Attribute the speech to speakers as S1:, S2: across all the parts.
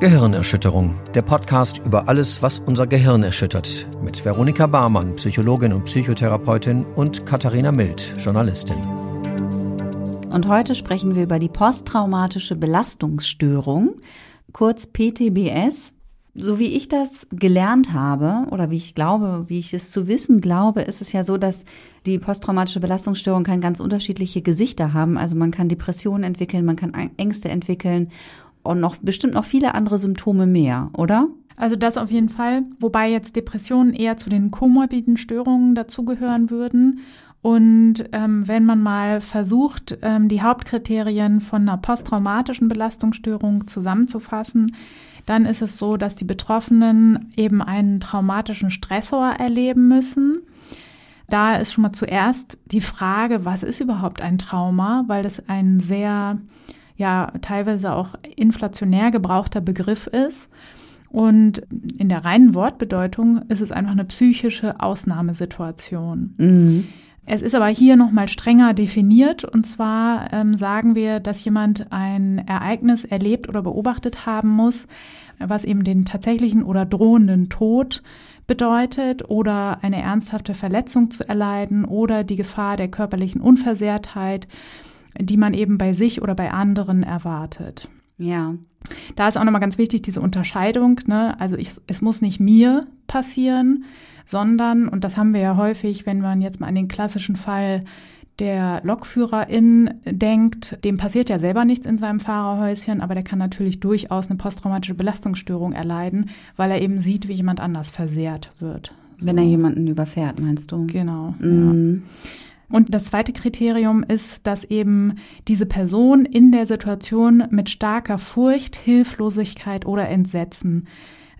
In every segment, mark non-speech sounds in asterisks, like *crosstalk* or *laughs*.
S1: Gehirnerschütterung, der Podcast über alles, was unser Gehirn erschüttert, mit Veronika Barmann, Psychologin und Psychotherapeutin und Katharina Mild, Journalistin.
S2: Und heute sprechen wir über die posttraumatische Belastungsstörung, kurz PTBS. So wie ich das gelernt habe oder wie ich glaube, wie ich es zu wissen glaube, ist es ja so, dass die posttraumatische Belastungsstörung kann ganz unterschiedliche Gesichter haben. Also man kann Depressionen entwickeln, man kann Ängste entwickeln und noch bestimmt noch viele andere Symptome mehr, oder?
S3: Also das auf jeden Fall, wobei jetzt Depressionen eher zu den komorbiden Störungen dazugehören würden. Und ähm, wenn man mal versucht, ähm, die Hauptkriterien von einer posttraumatischen Belastungsstörung zusammenzufassen, dann ist es so, dass die Betroffenen eben einen traumatischen Stressor erleben müssen. Da ist schon mal zuerst die Frage, was ist überhaupt ein Trauma, weil das ein sehr ja teilweise auch inflationär gebrauchter Begriff ist. Und in der reinen Wortbedeutung ist es einfach eine psychische Ausnahmesituation. Mhm. Es ist aber hier nochmal strenger definiert. Und zwar ähm, sagen wir, dass jemand ein Ereignis erlebt oder beobachtet haben muss, was eben den tatsächlichen oder drohenden Tod bedeutet oder eine ernsthafte Verletzung zu erleiden oder die Gefahr der körperlichen Unversehrtheit die man eben bei sich oder bei anderen erwartet.
S2: Ja.
S3: Da ist auch nochmal ganz wichtig diese Unterscheidung. Ne? Also ich, es muss nicht mir passieren, sondern, und das haben wir ja häufig, wenn man jetzt mal an den klassischen Fall der Lokführerin denkt, dem passiert ja selber nichts in seinem Fahrerhäuschen, aber der kann natürlich durchaus eine posttraumatische Belastungsstörung erleiden, weil er eben sieht, wie jemand anders versehrt wird.
S2: So. Wenn er jemanden überfährt, meinst du?
S3: Genau. Mhm. Ja. Und das zweite Kriterium ist, dass eben diese Person in der Situation mit starker Furcht, Hilflosigkeit oder Entsetzen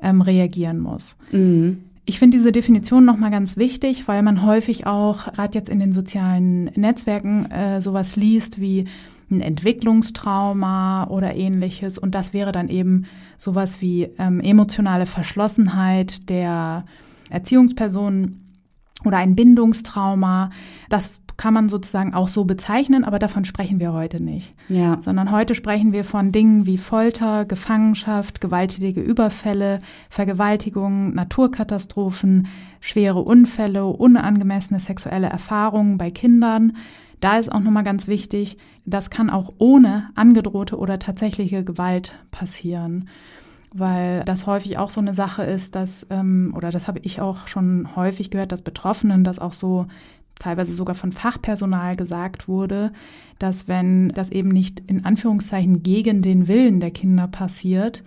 S3: ähm, reagieren muss. Mhm. Ich finde diese Definition nochmal ganz wichtig, weil man häufig auch, gerade jetzt in den sozialen Netzwerken, äh, sowas liest wie ein Entwicklungstrauma oder ähnliches. Und das wäre dann eben sowas wie ähm, emotionale Verschlossenheit der Erziehungspersonen oder ein Bindungstrauma. Das kann man sozusagen auch so bezeichnen, aber davon sprechen wir heute nicht. Ja. Sondern heute sprechen wir von Dingen wie Folter, Gefangenschaft, gewalttätige Überfälle, Vergewaltigungen, Naturkatastrophen, schwere Unfälle, unangemessene sexuelle Erfahrungen bei Kindern. Da ist auch nochmal ganz wichtig, das kann auch ohne angedrohte oder tatsächliche Gewalt passieren weil das häufig auch so eine Sache ist, dass, ähm, oder das habe ich auch schon häufig gehört, dass Betroffenen das auch so teilweise sogar von Fachpersonal gesagt wurde, dass wenn das eben nicht in Anführungszeichen gegen den Willen der Kinder passiert,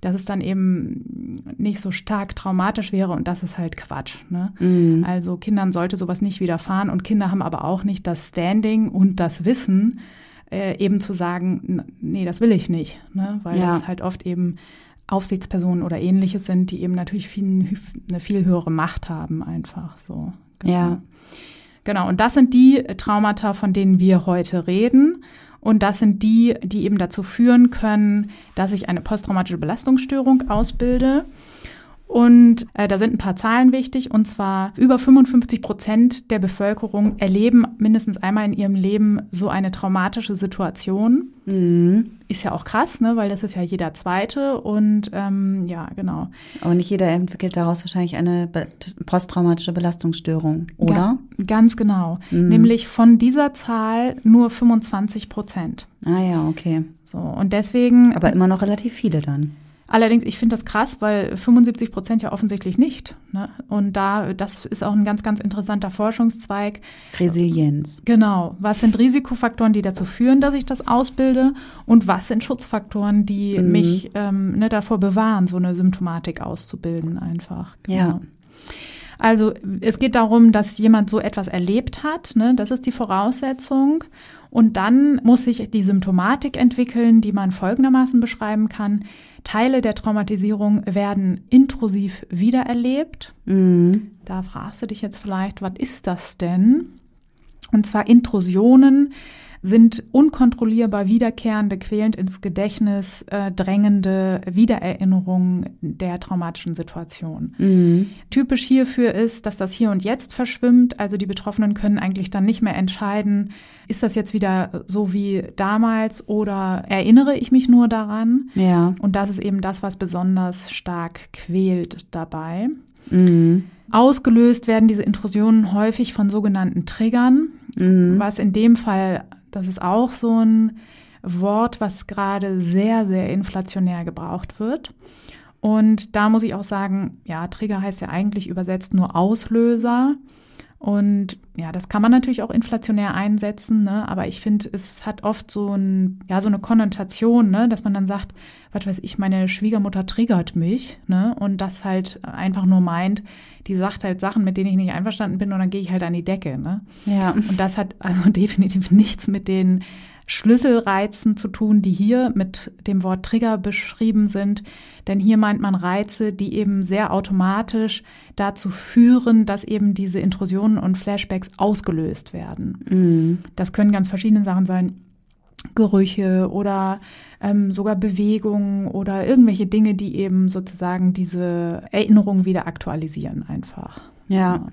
S3: dass es dann eben nicht so stark traumatisch wäre und das ist halt Quatsch. Ne? Mhm. Also Kindern sollte sowas nicht widerfahren und Kinder haben aber auch nicht das Standing und das Wissen, äh, eben zu sagen, nee, das will ich nicht, ne? weil ja. das halt oft eben Aufsichtspersonen oder ähnliches sind, die eben natürlich viel, eine viel höhere Macht haben, einfach so.
S2: Genau. Ja.
S3: Genau, und das sind die Traumata, von denen wir heute reden. Und das sind die, die eben dazu führen können, dass ich eine posttraumatische Belastungsstörung ausbilde. Und äh, da sind ein paar Zahlen wichtig. Und zwar über 55 Prozent der Bevölkerung erleben mindestens einmal in ihrem Leben so eine traumatische Situation. Mhm. Ist ja auch krass, ne? weil das ist ja jeder Zweite. Und ähm, ja, genau.
S2: Aber nicht jeder entwickelt daraus wahrscheinlich eine posttraumatische Belastungsstörung, oder?
S3: Ga ganz genau. Mhm. Nämlich von dieser Zahl nur 25 Prozent.
S2: Ah ja, okay.
S3: So, und deswegen.
S2: Aber immer noch relativ viele dann.
S3: Allerdings, ich finde das krass, weil 75 Prozent ja offensichtlich nicht. Ne? Und da, das ist auch ein ganz, ganz interessanter Forschungszweig.
S2: Resilienz.
S3: Genau. Was sind Risikofaktoren, die dazu führen, dass ich das ausbilde? Und was sind Schutzfaktoren, die mhm. mich ähm, ne, davor bewahren, so eine Symptomatik auszubilden einfach?
S2: Genau. Ja.
S3: Also es geht darum, dass jemand so etwas erlebt hat. Ne? Das ist die Voraussetzung. Und dann muss sich die Symptomatik entwickeln, die man folgendermaßen beschreiben kann. Teile der Traumatisierung werden intrusiv wiedererlebt. Mhm. Da fragst du dich jetzt vielleicht, was ist das denn? Und zwar Intrusionen sind unkontrollierbar wiederkehrende, quälend ins Gedächtnis äh, drängende Wiedererinnerungen der traumatischen Situation. Mhm. Typisch hierfür ist, dass das Hier und Jetzt verschwimmt. Also die Betroffenen können eigentlich dann nicht mehr entscheiden, ist das jetzt wieder so wie damals oder erinnere ich mich nur daran?
S2: Ja.
S3: Und das ist eben das, was besonders stark quält dabei. Mhm. Ausgelöst werden diese Intrusionen häufig von sogenannten Triggern, mhm. was in dem Fall, das ist auch so ein Wort, was gerade sehr, sehr inflationär gebraucht wird. Und da muss ich auch sagen, ja, Trigger heißt ja eigentlich übersetzt nur Auslöser. Und ja, das kann man natürlich auch inflationär einsetzen, ne? aber ich finde, es hat oft so, ein, ja, so eine Konnotation, ne? dass man dann sagt, was weiß ich, meine Schwiegermutter triggert mich ne? und das halt einfach nur meint, die sagt halt Sachen, mit denen ich nicht einverstanden bin und dann gehe ich halt an die Decke. Ne?
S2: Ja.
S3: Und das hat also *laughs* definitiv nichts mit den Schlüsselreizen zu tun, die hier mit dem Wort Trigger beschrieben sind. Denn hier meint man Reize, die eben sehr automatisch dazu führen, dass eben diese Intrusionen und Flashbacks ausgelöst werden. Mhm. Das können ganz verschiedene Sachen sein. Gerüche oder ähm, sogar Bewegungen oder irgendwelche Dinge, die eben sozusagen diese Erinnerung wieder aktualisieren einfach.
S2: Ja. ja.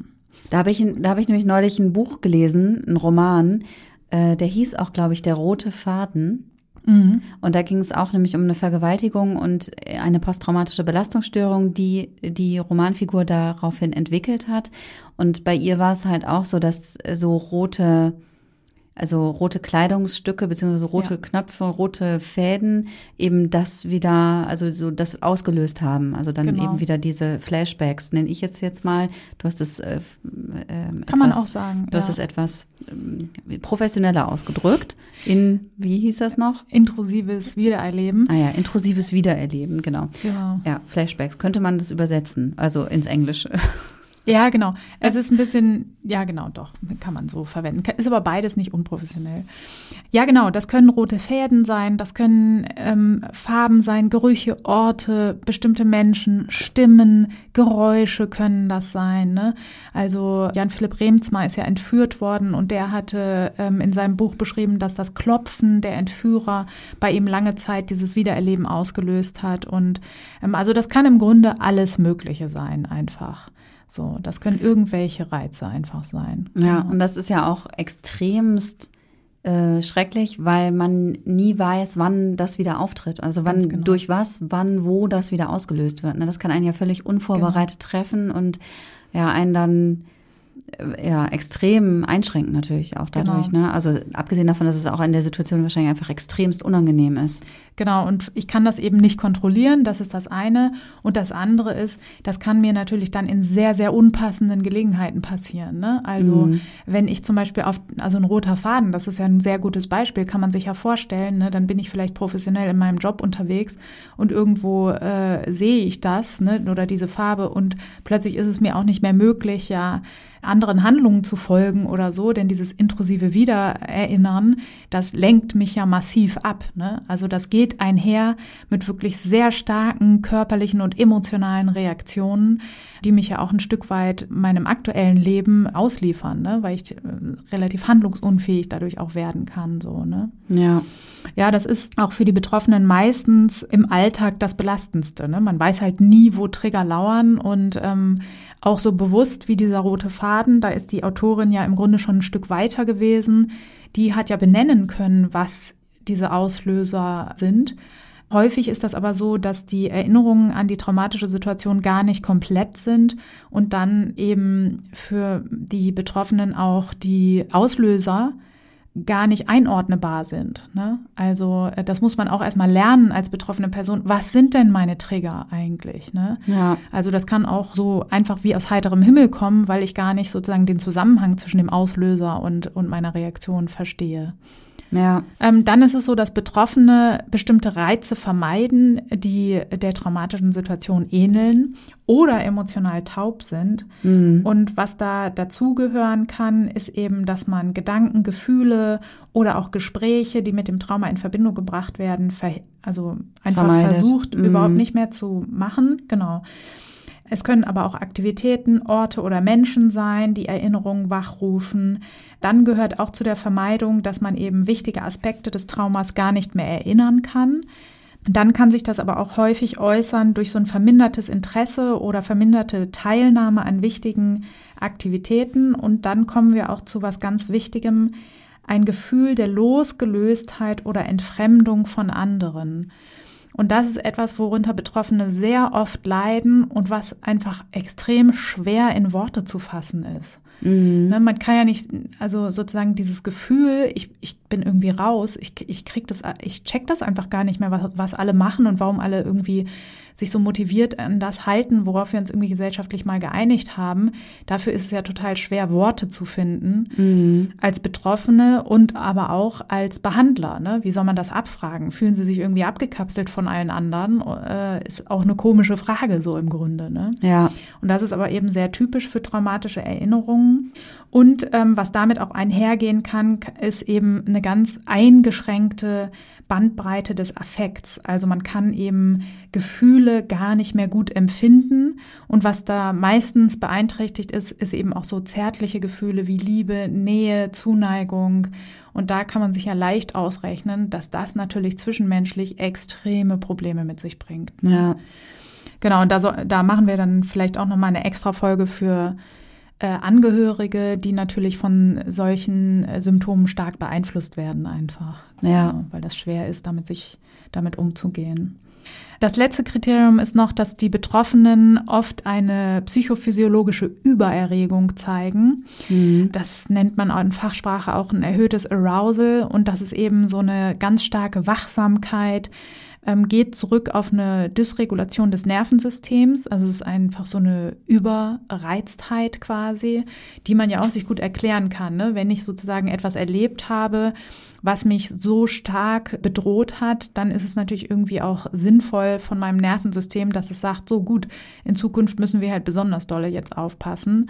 S2: Da habe ich, da hab ich nämlich neulich ein Buch gelesen, ein Roman, äh, der hieß auch, glaube ich, Der rote Faden. Mhm. Und da ging es auch nämlich um eine Vergewaltigung und eine posttraumatische Belastungsstörung, die die Romanfigur daraufhin entwickelt hat. Und bei ihr war es halt auch so, dass so rote also rote Kleidungsstücke beziehungsweise rote ja. Knöpfe, rote Fäden eben das wieder, also so das ausgelöst haben. Also dann genau. eben wieder diese Flashbacks, nenne ich jetzt jetzt mal. Du hast es äh, äh,
S3: kann etwas, man auch sagen.
S2: Du ja. hast es etwas äh, professioneller ausgedrückt. In wie hieß das noch?
S3: Intrusives Wiedererleben.
S2: Ah ja, intrusives Wiedererleben, genau. Genau. Ja, Flashbacks. Könnte man das übersetzen, also ins Englische. *laughs*
S3: Ja, genau. Es ist ein bisschen, ja, genau, doch, kann man so verwenden. Ist aber beides nicht unprofessionell. Ja, genau, das können rote Fäden sein, das können ähm, Farben sein, Gerüche, Orte, bestimmte Menschen, Stimmen, Geräusche können das sein. Ne? Also Jan-Philipp Remzma ist ja entführt worden und der hatte ähm, in seinem Buch beschrieben, dass das Klopfen der Entführer bei ihm lange Zeit dieses Wiedererleben ausgelöst hat. Und ähm, also das kann im Grunde alles Mögliche sein, einfach. So, das können irgendwelche Reize einfach sein.
S2: Ja, genau. und das ist ja auch extremst äh, schrecklich, weil man nie weiß, wann das wieder auftritt. Also wann, genau. durch was, wann, wo das wieder ausgelöst wird. Ne? Das kann einen ja völlig unvorbereitet genau. treffen und ja, einen dann ja, extrem einschränken natürlich auch dadurch. Genau. Ne? Also abgesehen davon, dass es auch in der Situation wahrscheinlich einfach extremst unangenehm ist.
S3: Genau, und ich kann das eben nicht kontrollieren, das ist das eine. Und das andere ist, das kann mir natürlich dann in sehr, sehr unpassenden Gelegenheiten passieren. Ne? Also mhm. wenn ich zum Beispiel auf, also ein roter Faden, das ist ja ein sehr gutes Beispiel, kann man sich ja vorstellen, ne? dann bin ich vielleicht professionell in meinem Job unterwegs und irgendwo äh, sehe ich das ne? oder diese Farbe und plötzlich ist es mir auch nicht mehr möglich, ja, anderen Handlungen zu folgen oder so, denn dieses intrusive Wiedererinnern, das lenkt mich ja massiv ab. Ne? Also das geht einher mit wirklich sehr starken körperlichen und emotionalen Reaktionen, die mich ja auch ein Stück weit meinem aktuellen Leben ausliefern, ne? weil ich äh, relativ handlungsunfähig dadurch auch werden kann. So, ne?
S2: Ja.
S3: Ja, das ist auch für die Betroffenen meistens im Alltag das Belastendste. Ne? Man weiß halt nie, wo Trigger lauern und ähm, auch so bewusst wie dieser rote Faden, da ist die Autorin ja im Grunde schon ein Stück weiter gewesen. Die hat ja benennen können, was diese Auslöser sind. Häufig ist das aber so, dass die Erinnerungen an die traumatische Situation gar nicht komplett sind und dann eben für die Betroffenen auch die Auslöser gar nicht einordnbar sind. Ne? Also äh, das muss man auch erstmal lernen als betroffene Person. Was sind denn meine Trigger eigentlich? Ne?
S2: Ja.
S3: Also das kann auch so einfach wie aus heiterem Himmel kommen, weil ich gar nicht sozusagen den Zusammenhang zwischen dem Auslöser und, und meiner Reaktion verstehe.
S2: Ja.
S3: Ähm, dann ist es so, dass Betroffene bestimmte Reize vermeiden, die der traumatischen Situation ähneln oder emotional taub sind. Mhm. Und was da dazugehören kann, ist eben, dass man Gedanken, Gefühle oder auch Gespräche, die mit dem Trauma in Verbindung gebracht werden, also einfach Vermeidet. versucht, mhm. überhaupt nicht mehr zu machen. Genau. Es können aber auch Aktivitäten, Orte oder Menschen sein, die Erinnerungen wachrufen. Dann gehört auch zu der Vermeidung, dass man eben wichtige Aspekte des Traumas gar nicht mehr erinnern kann. Dann kann sich das aber auch häufig äußern durch so ein vermindertes Interesse oder verminderte Teilnahme an wichtigen Aktivitäten. Und dann kommen wir auch zu was ganz Wichtigem, ein Gefühl der Losgelöstheit oder Entfremdung von anderen. Und das ist etwas, worunter Betroffene sehr oft leiden und was einfach extrem schwer in Worte zu fassen ist. Mhm. Ne, man kann ja nicht, also sozusagen dieses Gefühl, ich, ich bin irgendwie raus, ich, ich krieg das, ich check das einfach gar nicht mehr, was, was alle machen und warum alle irgendwie sich so motiviert an das halten, worauf wir uns irgendwie gesellschaftlich mal geeinigt haben. Dafür ist es ja total schwer, Worte zu finden mhm. als Betroffene und aber auch als Behandler. Ne? Wie soll man das abfragen? Fühlen sie sich irgendwie abgekapselt von allen anderen? Äh, ist auch eine komische Frage so im Grunde. Ne?
S2: Ja.
S3: Und das ist aber eben sehr typisch für traumatische Erinnerungen. Und ähm, was damit auch einhergehen kann, ist eben eine ganz eingeschränkte Bandbreite des Affekts. Also man kann eben Gefühle gar nicht mehr gut empfinden. Und was da meistens beeinträchtigt ist, ist eben auch so zärtliche Gefühle wie Liebe, Nähe, Zuneigung. Und da kann man sich ja leicht ausrechnen, dass das natürlich zwischenmenschlich extreme Probleme mit sich bringt.
S2: Ja.
S3: Genau, und da, so, da machen wir dann vielleicht auch nochmal eine extra Folge für äh, Angehörige, die natürlich von solchen äh, Symptomen stark beeinflusst werden einfach.
S2: Ja.
S3: Weil das schwer ist, damit sich damit umzugehen. Das letzte Kriterium ist noch, dass die Betroffenen oft eine psychophysiologische Übererregung zeigen. Mhm. Das nennt man in Fachsprache auch ein erhöhtes Arousal und das ist eben so eine ganz starke Wachsamkeit, ähm, geht zurück auf eine Dysregulation des Nervensystems. Also es ist einfach so eine Überreiztheit quasi, die man ja auch sich gut erklären kann. Ne? Wenn ich sozusagen etwas erlebt habe, was mich so stark bedroht hat, dann ist es natürlich irgendwie auch sinnvoll von meinem Nervensystem, dass es sagt, so gut, in Zukunft müssen wir halt besonders dolle jetzt aufpassen.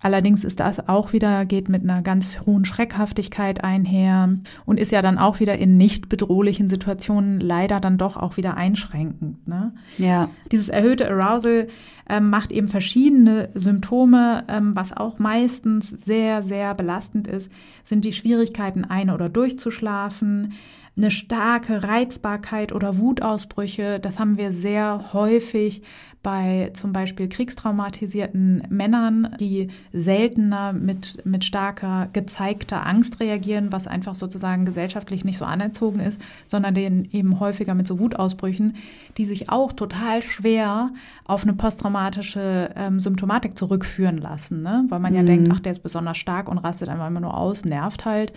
S3: Allerdings ist das auch wieder, geht mit einer ganz hohen Schreckhaftigkeit einher und ist ja dann auch wieder in nicht bedrohlichen Situationen leider dann doch auch wieder einschränkend. Ne?
S2: Ja.
S3: Dieses erhöhte Arousal ähm, macht eben verschiedene Symptome, ähm, was auch meistens sehr, sehr belastend ist, sind die Schwierigkeiten ein- oder durchzuschlafen, eine starke Reizbarkeit oder Wutausbrüche. Das haben wir sehr häufig bei zum Beispiel kriegstraumatisierten Männern, die seltener mit, mit starker gezeigter Angst reagieren, was einfach sozusagen gesellschaftlich nicht so anerzogen ist, sondern denen eben häufiger mit so Wutausbrüchen, die sich auch total schwer auf eine posttraumatische ähm, Symptomatik zurückführen lassen, ne? weil man ja mhm. denkt, ach, der ist besonders stark und rastet einfach immer nur aus, nervt halt.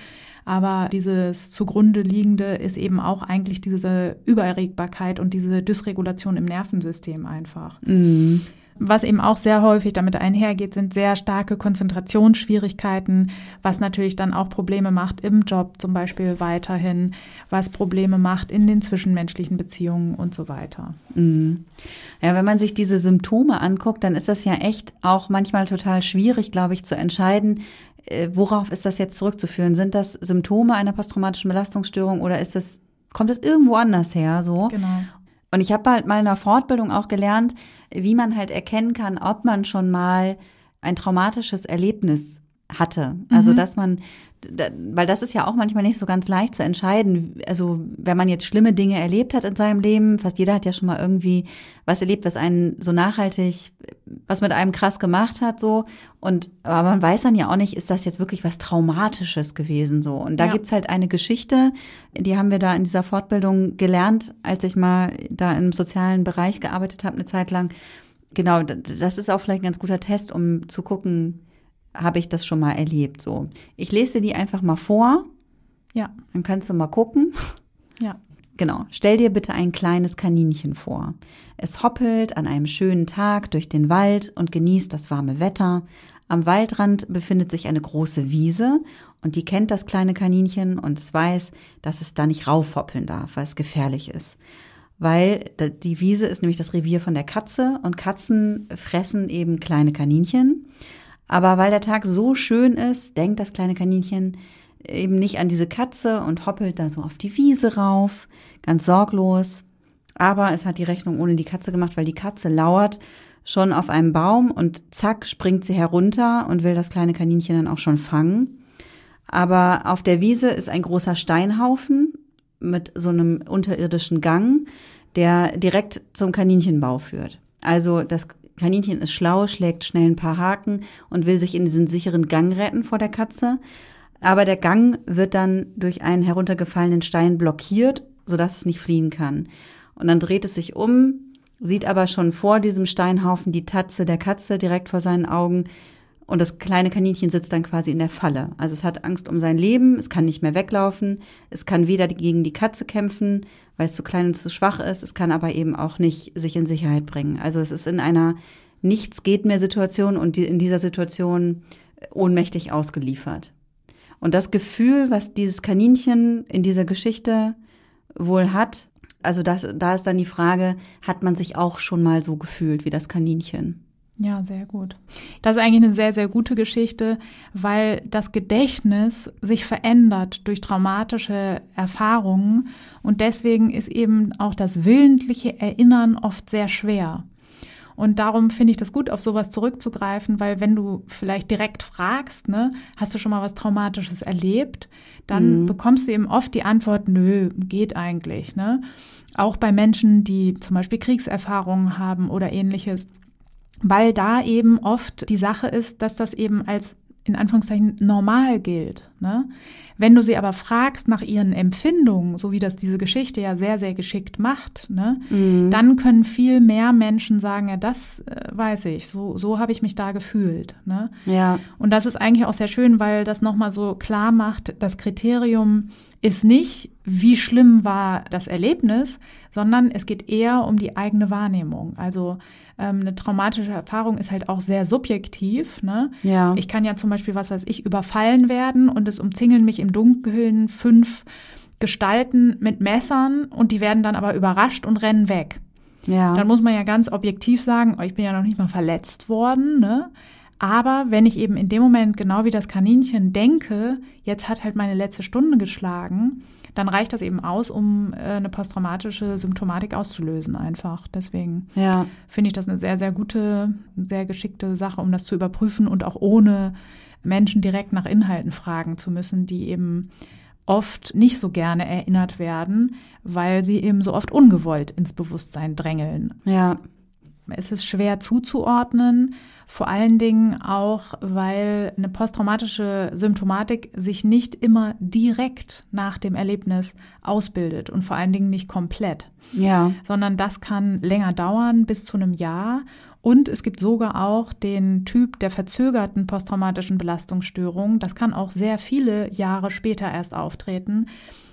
S3: Aber dieses zugrunde liegende ist eben auch eigentlich diese Übererregbarkeit und diese Dysregulation im Nervensystem einfach.
S2: Mhm.
S3: Was eben auch sehr häufig damit einhergeht, sind sehr starke Konzentrationsschwierigkeiten, was natürlich dann auch Probleme macht im Job zum Beispiel weiterhin, was Probleme macht in den zwischenmenschlichen Beziehungen und so weiter.
S2: Mhm. Ja, wenn man sich diese Symptome anguckt, dann ist das ja echt auch manchmal total schwierig, glaube ich, zu entscheiden, worauf ist das jetzt zurückzuführen? Sind das Symptome einer posttraumatischen Belastungsstörung oder ist das, kommt es irgendwo anders her? So?
S3: Genau.
S2: Und ich habe halt mal in einer Fortbildung auch gelernt, wie man halt erkennen kann, ob man schon mal ein traumatisches Erlebnis hatte. Also, mhm. dass man weil das ist ja auch manchmal nicht so ganz leicht zu entscheiden. Also wenn man jetzt schlimme Dinge erlebt hat in seinem Leben, fast jeder hat ja schon mal irgendwie was erlebt, was einen so nachhaltig, was mit einem krass gemacht hat, so. Und aber man weiß dann ja auch nicht, ist das jetzt wirklich was Traumatisches gewesen, so. Und da ja. gibt's halt eine Geschichte, die haben wir da in dieser Fortbildung gelernt, als ich mal da im sozialen Bereich gearbeitet habe, eine Zeit lang. Genau, das ist auch vielleicht ein ganz guter Test, um zu gucken, habe ich das schon mal erlebt. So, ich lese dir die einfach mal vor.
S3: Ja.
S2: Dann kannst du mal gucken.
S3: Ja.
S2: Genau. Stell dir bitte ein kleines Kaninchen vor. Es hoppelt an einem schönen Tag durch den Wald und genießt das warme Wetter. Am Waldrand befindet sich eine große Wiese und die kennt das kleine Kaninchen und es weiß, dass es da nicht raufhoppeln darf, weil es gefährlich ist. Weil die Wiese ist nämlich das Revier von der Katze und Katzen fressen eben kleine Kaninchen. Aber weil der Tag so schön ist, denkt das kleine Kaninchen eben nicht an diese Katze und hoppelt da so auf die Wiese rauf, ganz sorglos. Aber es hat die Rechnung ohne die Katze gemacht, weil die Katze lauert schon auf einem Baum und zack springt sie herunter und will das kleine Kaninchen dann auch schon fangen. Aber auf der Wiese ist ein großer Steinhaufen mit so einem unterirdischen Gang, der direkt zum Kaninchenbau führt. Also das Kaninchen ist schlau, schlägt schnell ein paar Haken und will sich in diesen sicheren Gang retten vor der Katze. Aber der Gang wird dann durch einen heruntergefallenen Stein blockiert, sodass es nicht fliehen kann. Und dann dreht es sich um, sieht aber schon vor diesem Steinhaufen die Tatze der Katze direkt vor seinen Augen. Und das kleine Kaninchen sitzt dann quasi in der Falle. Also es hat Angst um sein Leben, es kann nicht mehr weglaufen, es kann weder gegen die Katze kämpfen, weil es zu klein und zu schwach ist, es kann aber eben auch nicht sich in Sicherheit bringen. Also es ist in einer Nichts geht mehr Situation und in dieser Situation ohnmächtig ausgeliefert. Und das Gefühl, was dieses Kaninchen in dieser Geschichte wohl hat, also das, da ist dann die Frage, hat man sich auch schon mal so gefühlt wie das Kaninchen?
S3: Ja, sehr gut. Das ist eigentlich eine sehr, sehr gute Geschichte, weil das Gedächtnis sich verändert durch traumatische Erfahrungen und deswegen ist eben auch das willentliche Erinnern oft sehr schwer. Und darum finde ich das gut, auf sowas zurückzugreifen, weil wenn du vielleicht direkt fragst, ne, hast du schon mal was Traumatisches erlebt, dann mhm. bekommst du eben oft die Antwort, nö, geht eigentlich, ne? Auch bei Menschen, die zum Beispiel Kriegserfahrungen haben oder ähnliches, weil da eben oft die Sache ist, dass das eben als in Anführungszeichen normal gilt. Ne? Wenn du sie aber fragst nach ihren Empfindungen, so wie das diese Geschichte ja sehr, sehr geschickt macht, ne, mhm. dann können viel mehr Menschen sagen, ja, das äh, weiß ich, so, so habe ich mich da gefühlt. Ne?
S2: Ja.
S3: Und das ist eigentlich auch sehr schön, weil das nochmal so klar macht, das Kriterium ist nicht, wie schlimm war das Erlebnis, sondern es geht eher um die eigene Wahrnehmung. Also ähm, eine traumatische Erfahrung ist halt auch sehr subjektiv. Ne?
S2: Ja.
S3: Ich kann ja zum Beispiel, was weiß ich, überfallen werden und es umzingeln mich im Dunkeln fünf Gestalten mit Messern und die werden dann aber überrascht und rennen weg.
S2: Ja.
S3: Dann muss man ja ganz objektiv sagen, oh, ich bin ja noch nicht mal verletzt worden, ne? Aber wenn ich eben in dem Moment genau wie das Kaninchen denke, jetzt hat halt meine letzte Stunde geschlagen, dann reicht das eben aus, um äh, eine posttraumatische Symptomatik auszulösen einfach. Deswegen
S2: ja.
S3: finde ich das eine sehr, sehr gute, sehr geschickte Sache, um das zu überprüfen und auch ohne Menschen direkt nach Inhalten fragen zu müssen, die eben oft nicht so gerne erinnert werden, weil sie eben so oft ungewollt ins Bewusstsein drängeln.
S2: Ja.
S3: Es ist schwer zuzuordnen vor allen Dingen auch, weil eine posttraumatische Symptomatik sich nicht immer direkt nach dem Erlebnis ausbildet und vor allen Dingen nicht komplett.
S2: Ja.
S3: Sondern das kann länger dauern, bis zu einem Jahr. Und es gibt sogar auch den Typ der verzögerten posttraumatischen Belastungsstörung. Das kann auch sehr viele Jahre später erst auftreten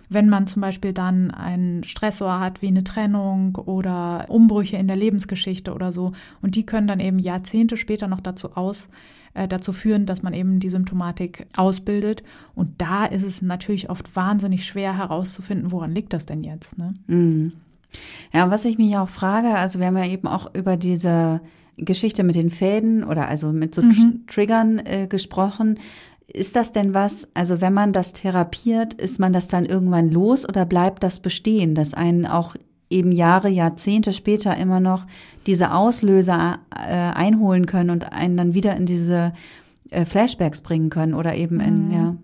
S3: wenn man zum Beispiel dann einen Stressor hat wie eine Trennung oder Umbrüche in der Lebensgeschichte oder so. Und die können dann eben Jahrzehnte später noch dazu aus, äh, dazu führen, dass man eben die Symptomatik ausbildet. Und da ist es natürlich oft wahnsinnig schwer herauszufinden, woran liegt das denn jetzt. Ne?
S2: Mhm. Ja, was ich mich auch frage, also wir haben ja eben auch über diese Geschichte mit den Fäden oder also mit so mhm. Triggern äh, gesprochen. Ist das denn was, also wenn man das therapiert, ist man das dann irgendwann los oder bleibt das bestehen, dass einen auch eben Jahre, Jahrzehnte später immer noch diese Auslöser äh, einholen können und einen dann wieder in diese äh, Flashbacks bringen können oder eben in, mhm. ja.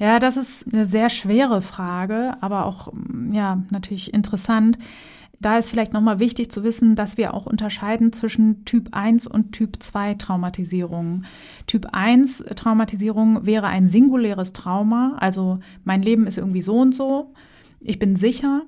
S3: Ja, das ist eine sehr schwere Frage, aber auch, ja, natürlich interessant. Da ist vielleicht nochmal wichtig zu wissen, dass wir auch unterscheiden zwischen Typ 1 und Typ 2 Traumatisierungen. Typ 1 Traumatisierung wäre ein singuläres Trauma, also mein Leben ist irgendwie so und so, ich bin sicher,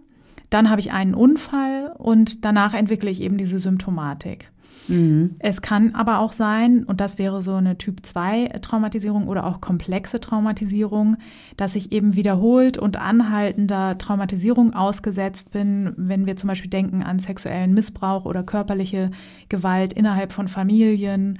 S3: dann habe ich einen Unfall und danach entwickle ich eben diese Symptomatik. Mhm. Es kann aber auch sein, und das wäre so eine Typ-2-Traumatisierung oder auch komplexe Traumatisierung, dass ich eben wiederholt und anhaltender Traumatisierung ausgesetzt bin, wenn wir zum Beispiel denken an sexuellen Missbrauch oder körperliche Gewalt innerhalb von Familien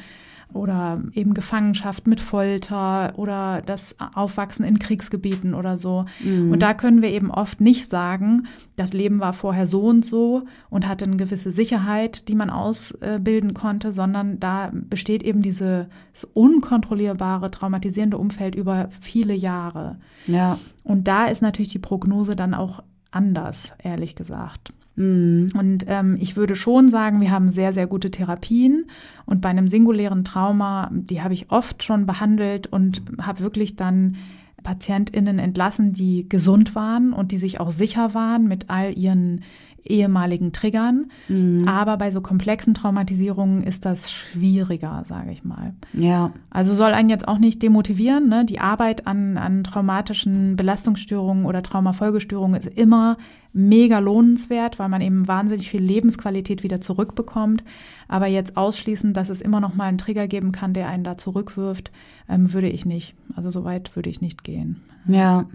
S3: oder eben Gefangenschaft mit Folter oder das Aufwachsen in Kriegsgebieten oder so. Mhm. Und da können wir eben oft nicht sagen, das Leben war vorher so und so und hatte eine gewisse Sicherheit, die man ausbilden konnte, sondern da besteht eben dieses unkontrollierbare, traumatisierende Umfeld über viele Jahre.
S2: Ja.
S3: Und da ist natürlich die Prognose dann auch anders, ehrlich gesagt. Mhm. Und ähm, ich würde schon sagen, wir haben sehr, sehr gute Therapien. Und bei einem singulären Trauma, die habe ich oft schon behandelt und habe wirklich dann PatientInnen entlassen, die gesund waren und die sich auch sicher waren mit all ihren ehemaligen Triggern. Mhm. Aber bei so komplexen Traumatisierungen ist das schwieriger, sage ich mal.
S2: Ja.
S3: Also soll einen jetzt auch nicht demotivieren. Ne? Die Arbeit an, an traumatischen Belastungsstörungen oder Traumafolgestörungen ist immer mega lohnenswert, weil man eben wahnsinnig viel Lebensqualität wieder zurückbekommt. Aber jetzt ausschließen, dass es immer noch mal einen Trigger geben kann, der einen da zurückwirft, ähm, würde ich nicht. Also so weit würde ich nicht gehen.
S2: Ja.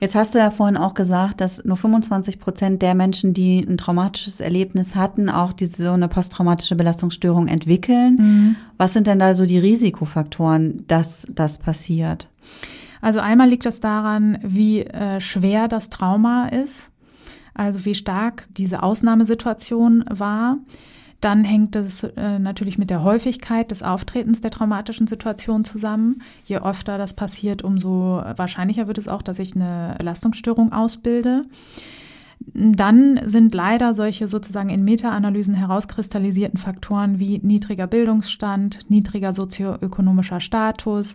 S2: Jetzt hast du ja vorhin auch gesagt, dass nur 25 Prozent der Menschen, die ein traumatisches Erlebnis hatten, auch diese so eine posttraumatische Belastungsstörung entwickeln. Mhm. Was sind denn da so die Risikofaktoren, dass das passiert?
S3: Also einmal liegt das daran, wie äh, schwer das Trauma ist, also wie stark diese Ausnahmesituation war. Dann hängt es äh, natürlich mit der Häufigkeit des Auftretens der traumatischen Situation zusammen. Je öfter das passiert, umso wahrscheinlicher wird es auch, dass ich eine Belastungsstörung ausbilde. Dann sind leider solche sozusagen in Meta-Analysen herauskristallisierten Faktoren wie niedriger Bildungsstand, niedriger sozioökonomischer Status,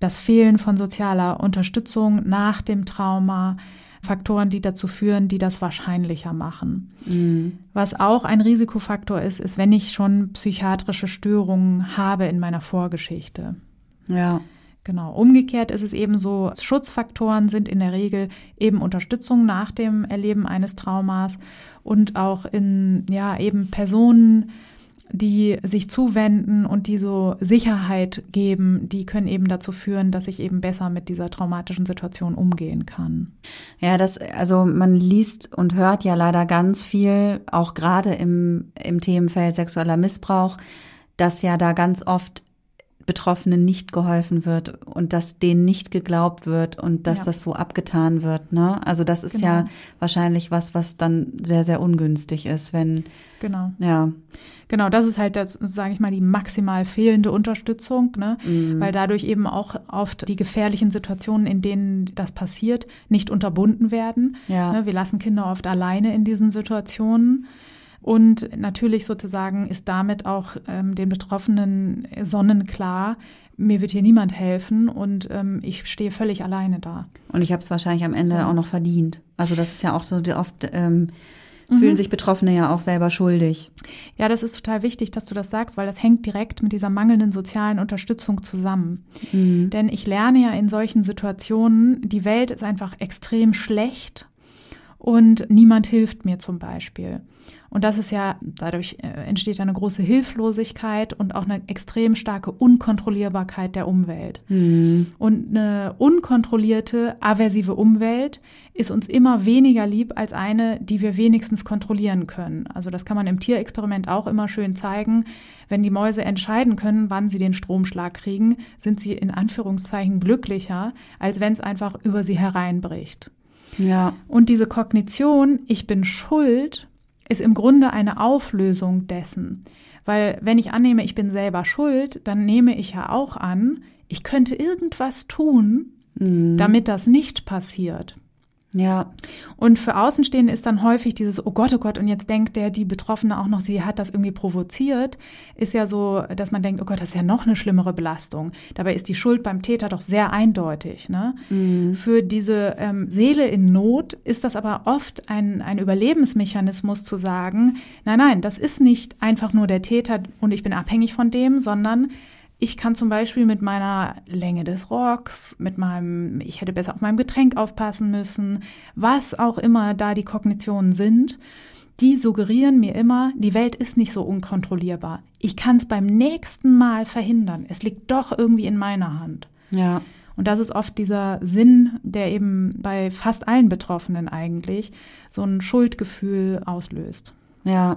S3: das Fehlen von sozialer Unterstützung nach dem Trauma, Faktoren, die dazu führen, die das wahrscheinlicher machen. Mhm. Was auch ein Risikofaktor ist, ist, wenn ich schon psychiatrische Störungen habe in meiner Vorgeschichte.
S2: Ja.
S3: Genau. Umgekehrt ist es eben so, Schutzfaktoren sind in der Regel eben Unterstützung nach dem Erleben eines Traumas und auch in, ja, eben Personen, die sich zuwenden und die so Sicherheit geben, die können eben dazu führen, dass ich eben besser mit dieser traumatischen Situation umgehen kann.
S2: Ja, das, also man liest und hört ja leider ganz viel, auch gerade im, im Themenfeld sexueller Missbrauch, dass ja da ganz oft Betroffenen nicht geholfen wird und dass denen nicht geglaubt wird und dass ja. das so abgetan wird. Ne? Also das ist genau. ja wahrscheinlich was, was dann sehr, sehr ungünstig ist, wenn.
S3: Genau.
S2: Ja.
S3: Genau, das ist halt, sage ich mal, die maximal fehlende Unterstützung, ne? Mhm. weil dadurch eben auch oft die gefährlichen Situationen, in denen das passiert, nicht unterbunden werden.
S2: Ja.
S3: Ne? Wir lassen Kinder oft alleine in diesen Situationen. Und natürlich sozusagen ist damit auch ähm, den Betroffenen sonnenklar, mir wird hier niemand helfen und ähm, ich stehe völlig alleine da.
S2: Und ich habe es wahrscheinlich am Ende so. auch noch verdient. Also das ist ja auch so oft ähm, fühlen mhm. sich Betroffene ja auch selber schuldig.
S3: Ja, das ist total wichtig, dass du das sagst, weil das hängt direkt mit dieser mangelnden sozialen Unterstützung zusammen. Mhm. Denn ich lerne ja in solchen Situationen, die Welt ist einfach extrem schlecht und niemand hilft mir zum Beispiel. Und das ist ja, dadurch äh, entsteht eine große Hilflosigkeit und auch eine extrem starke Unkontrollierbarkeit der Umwelt. Mhm. Und eine unkontrollierte, aversive Umwelt ist uns immer weniger lieb als eine, die wir wenigstens kontrollieren können. Also das kann man im Tierexperiment auch immer schön zeigen. Wenn die Mäuse entscheiden können, wann sie den Stromschlag kriegen, sind sie in Anführungszeichen glücklicher, als wenn es einfach über sie hereinbricht.
S2: Ja.
S3: Und diese Kognition, ich bin schuld, ist im Grunde eine Auflösung dessen. Weil wenn ich annehme, ich bin selber schuld, dann nehme ich ja auch an, ich könnte irgendwas tun, mhm. damit das nicht passiert.
S2: Ja.
S3: Und für Außenstehende ist dann häufig dieses, oh Gott, oh Gott, und jetzt denkt der, die Betroffene auch noch, sie hat das irgendwie provoziert, ist ja so, dass man denkt, oh Gott, das ist ja noch eine schlimmere Belastung. Dabei ist die Schuld beim Täter doch sehr eindeutig. Ne? Mhm. Für diese ähm, Seele in Not ist das aber oft ein, ein Überlebensmechanismus zu sagen, nein, nein, das ist nicht einfach nur der Täter und ich bin abhängig von dem, sondern ich kann zum Beispiel mit meiner Länge des Rocks, mit meinem, ich hätte besser auf meinem Getränk aufpassen müssen, was auch immer da die Kognitionen sind, die suggerieren mir immer, die Welt ist nicht so unkontrollierbar. Ich kann es beim nächsten Mal verhindern. Es liegt doch irgendwie in meiner Hand.
S2: Ja.
S3: Und das ist oft dieser Sinn, der eben bei fast allen Betroffenen eigentlich so ein Schuldgefühl auslöst.
S2: Ja,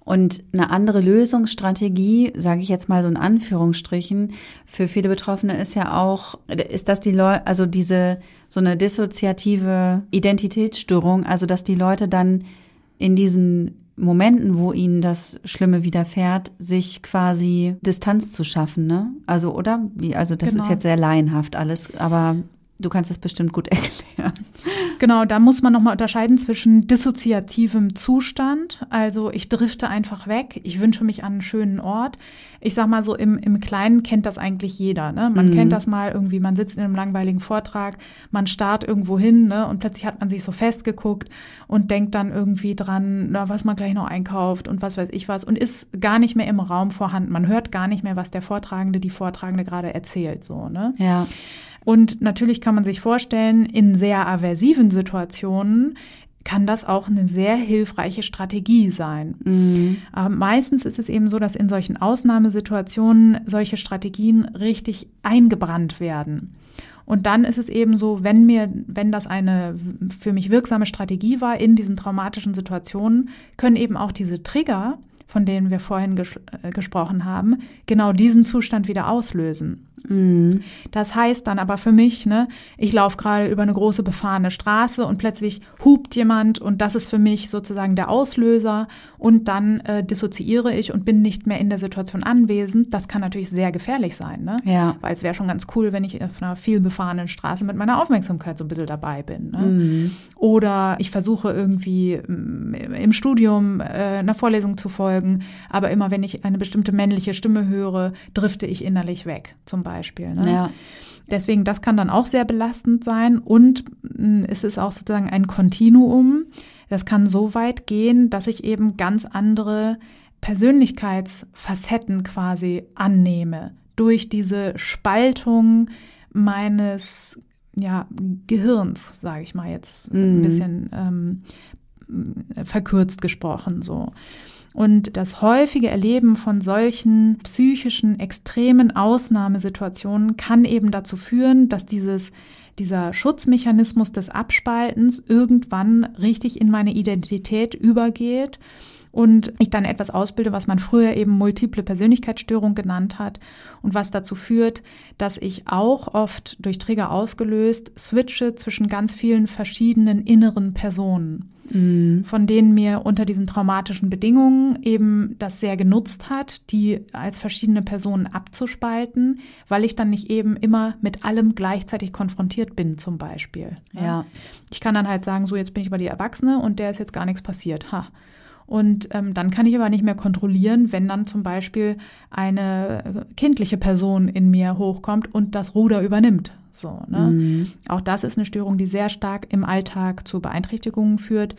S2: und eine andere Lösungsstrategie, sage ich jetzt mal so in Anführungsstrichen, für viele Betroffene ist ja auch, ist das die Leute, also diese so eine dissoziative Identitätsstörung, also dass die Leute dann in diesen Momenten, wo ihnen das Schlimme widerfährt, sich quasi Distanz zu schaffen, ne? Also, oder? Wie, also das genau. ist jetzt sehr laienhaft alles, aber du kannst das bestimmt gut *laughs* erklären.
S3: Genau, da muss man nochmal unterscheiden zwischen dissoziativem Zustand, also ich drifte einfach weg, ich wünsche mich an einen schönen Ort. Ich sag mal so, im, im Kleinen kennt das eigentlich jeder. Ne? Man mhm. kennt das mal irgendwie, man sitzt in einem langweiligen Vortrag, man starrt irgendwo hin ne? und plötzlich hat man sich so festgeguckt und denkt dann irgendwie dran, na, was man gleich noch einkauft und was weiß ich was und ist gar nicht mehr im Raum vorhanden. Man hört gar nicht mehr, was der Vortragende, die Vortragende gerade erzählt. So, ne?
S2: Ja.
S3: Und natürlich kann man sich vorstellen, in sehr aversiven Situationen kann das auch eine sehr hilfreiche Strategie sein. Mhm. Aber meistens ist es eben so, dass in solchen Ausnahmesituationen solche Strategien richtig eingebrannt werden. Und dann ist es eben so, wenn mir, wenn das eine für mich wirksame Strategie war in diesen traumatischen Situationen, können eben auch diese Trigger, von denen wir vorhin ges äh, gesprochen haben, genau diesen Zustand wieder auslösen.
S2: Mhm.
S3: Das heißt dann aber für mich, ne, ich laufe gerade über eine große befahrene Straße und plötzlich hupt jemand und das ist für mich sozusagen der Auslöser und dann äh, dissoziiere ich und bin nicht mehr in der Situation anwesend. Das kann natürlich sehr gefährlich sein, ne?
S2: Ja.
S3: Weil es wäre schon ganz cool, wenn ich auf einer viel befahrenen Straße mit meiner Aufmerksamkeit so ein bisschen dabei bin. Ne?
S2: Mhm.
S3: Oder ich versuche irgendwie mm, im Studium äh, einer Vorlesung zu folgen, aber immer wenn ich eine bestimmte männliche Stimme höre, drifte ich innerlich weg, zum Beispiel. Beispiel. Ne?
S2: Ja.
S3: Deswegen, das kann dann auch sehr belastend sein. Und mm, es ist auch sozusagen ein Kontinuum. Das kann so weit gehen, dass ich eben ganz andere Persönlichkeitsfacetten quasi annehme durch diese Spaltung meines ja, Gehirns, sage ich mal jetzt mhm. ein bisschen ähm, verkürzt gesprochen so. Und das häufige Erleben von solchen psychischen, extremen Ausnahmesituationen kann eben dazu führen, dass dieses dieser Schutzmechanismus des Abspaltens irgendwann richtig in meine Identität übergeht und ich dann etwas ausbilde, was man früher eben multiple Persönlichkeitsstörung genannt hat und was dazu führt, dass ich auch oft durch Trigger ausgelöst switche zwischen ganz vielen verschiedenen inneren Personen,
S2: mhm.
S3: von denen mir unter diesen traumatischen Bedingungen eben das sehr genutzt hat, die als verschiedene Personen abzuspalten, weil ich dann nicht eben immer mit allem gleichzeitig konfrontiert bin, zum Beispiel.
S2: Ja.
S3: Ich kann dann halt sagen, so jetzt bin ich bei die Erwachsene und der ist jetzt gar nichts passiert. Ha. Und ähm, dann kann ich aber nicht mehr kontrollieren, wenn dann zum Beispiel eine kindliche Person in mir hochkommt und das Ruder übernimmt. So, ne?
S2: Mhm.
S3: Auch das ist eine Störung, die sehr stark im Alltag zu Beeinträchtigungen führt.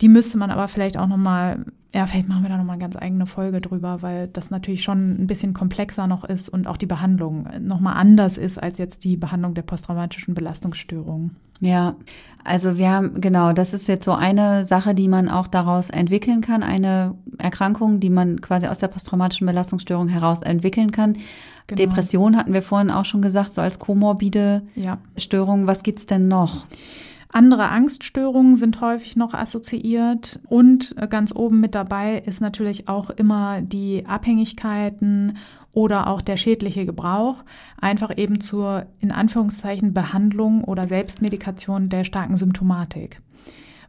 S3: Die müsste man aber vielleicht auch nochmal, ja, vielleicht machen wir da nochmal eine ganz eigene Folge drüber, weil das natürlich schon ein bisschen komplexer noch ist und auch die Behandlung nochmal anders ist als jetzt die Behandlung der posttraumatischen Belastungsstörung.
S2: Ja, also wir haben, genau, das ist jetzt so eine Sache, die man auch daraus entwickeln kann, eine Erkrankung, die man quasi aus der posttraumatischen Belastungsstörung heraus entwickeln kann. Genau. Depression hatten wir vorhin auch schon gesagt, so als komorbide
S3: ja.
S2: Störung. Was gibt's denn noch?
S3: Andere Angststörungen sind häufig noch assoziiert und äh, ganz oben mit dabei ist natürlich auch immer die Abhängigkeiten oder auch der schädliche Gebrauch, einfach eben zur in Anführungszeichen Behandlung oder Selbstmedikation der starken Symptomatik.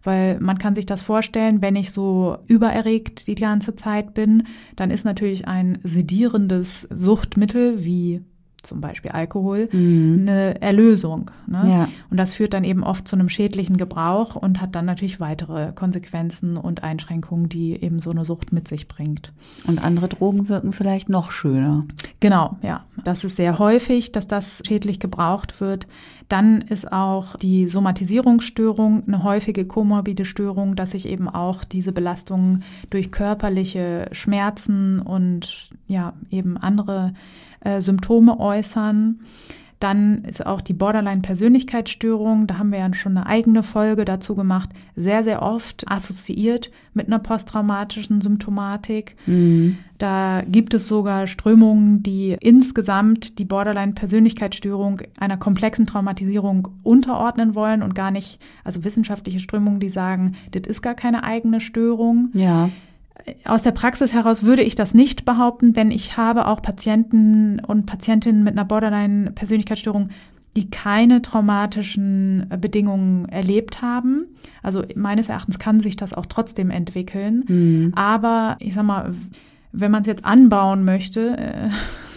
S3: Weil man kann sich das vorstellen, wenn ich so übererregt die ganze Zeit bin, dann ist natürlich ein sedierendes Suchtmittel wie zum Beispiel Alkohol,
S2: mhm.
S3: eine Erlösung. Ne?
S2: Ja.
S3: Und das führt dann eben oft zu einem schädlichen Gebrauch und hat dann natürlich weitere Konsequenzen und Einschränkungen, die eben so eine Sucht mit sich bringt.
S2: Und andere Drogen wirken vielleicht noch schöner.
S3: Genau, ja. Das ist sehr häufig, dass das schädlich gebraucht wird. Dann ist auch die Somatisierungsstörung eine häufige komorbide Störung, dass sich eben auch diese Belastungen durch körperliche Schmerzen und ja, eben andere äh, Symptome äußern. Dann ist auch die Borderline-Persönlichkeitsstörung, da haben wir ja schon eine eigene Folge dazu gemacht, sehr, sehr oft assoziiert mit einer posttraumatischen Symptomatik.
S2: Mhm.
S3: Da gibt es sogar Strömungen, die insgesamt die Borderline-Persönlichkeitsstörung einer komplexen Traumatisierung unterordnen wollen und gar nicht, also wissenschaftliche Strömungen, die sagen, das ist gar keine eigene Störung.
S2: Ja
S3: aus der Praxis heraus würde ich das nicht behaupten, denn ich habe auch Patienten und Patientinnen mit einer Borderline-Persönlichkeitsstörung, die keine traumatischen Bedingungen erlebt haben. Also meines Erachtens kann sich das auch trotzdem entwickeln.
S2: Mhm.
S3: Aber ich sag mal, wenn man es jetzt anbauen möchte, äh,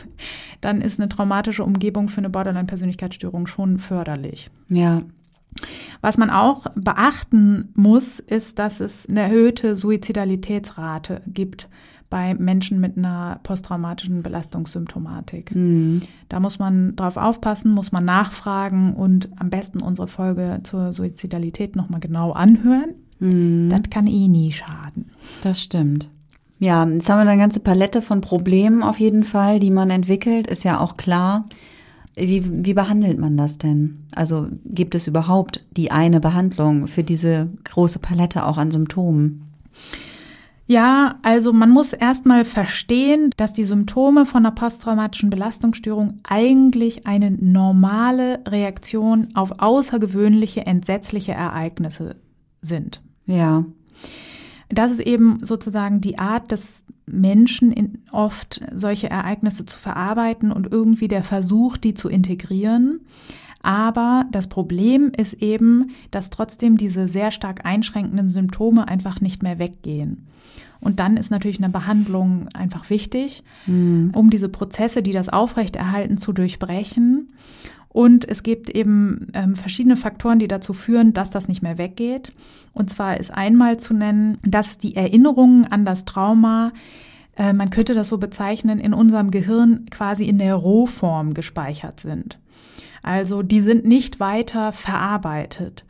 S3: *laughs* dann ist eine traumatische Umgebung für eine Borderline-Persönlichkeitsstörung schon förderlich.
S2: Ja.
S3: Was man auch beachten muss, ist, dass es eine erhöhte Suizidalitätsrate gibt bei Menschen mit einer posttraumatischen Belastungssymptomatik. Mhm. Da muss man drauf aufpassen, muss man nachfragen und am besten unsere Folge zur Suizidalität nochmal genau anhören. Mhm. Das kann eh nie schaden.
S2: Das stimmt. Ja, jetzt haben wir eine ganze Palette von Problemen auf jeden Fall, die man entwickelt, ist ja auch klar. Wie, wie behandelt man das denn? Also gibt es überhaupt die eine Behandlung für diese große Palette auch an Symptomen?
S3: Ja, also man muss erstmal verstehen, dass die Symptome von einer posttraumatischen Belastungsstörung eigentlich eine normale Reaktion auf außergewöhnliche, entsetzliche Ereignisse sind.
S2: Ja.
S3: Das ist eben sozusagen die Art des Menschen, in, oft solche Ereignisse zu verarbeiten und irgendwie der Versuch, die zu integrieren. Aber das Problem ist eben, dass trotzdem diese sehr stark einschränkenden Symptome einfach nicht mehr weggehen. Und dann ist natürlich eine Behandlung einfach wichtig, mhm. um diese Prozesse, die das aufrechterhalten, zu durchbrechen. Und es gibt eben ähm, verschiedene Faktoren, die dazu führen, dass das nicht mehr weggeht. Und zwar ist einmal zu nennen, dass die Erinnerungen an das Trauma, äh, man könnte das so bezeichnen, in unserem Gehirn quasi in der Rohform gespeichert sind. Also die sind nicht weiter verarbeitet.